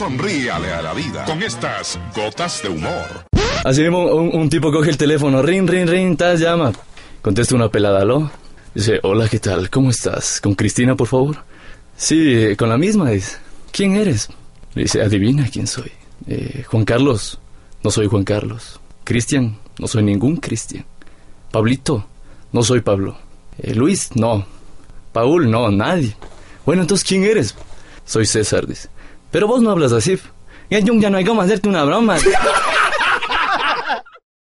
Sonríale a la vida con estas gotas de humor. Así mismo, un, tipo coge el teléfono, ring, ring, ring, tal, llama. Contesta una pelada, ¿aló? Dice, hola, ¿qué tal? ¿Cómo estás? ¿Con Cristina, por favor? Sí, eh, con la misma, dice. ¿Quién eres? Dice, adivina quién soy. Eh, Juan Carlos. No soy Juan Carlos. Cristian. No soy ningún Cristian. Pablito. No soy Pablo. Eh, Luis. No. Paul. No, nadie. Bueno, entonces, ¿quién eres? Soy César, dice. Pero vos no hablas así. Ya, ya no hay cómo hacerte una broma.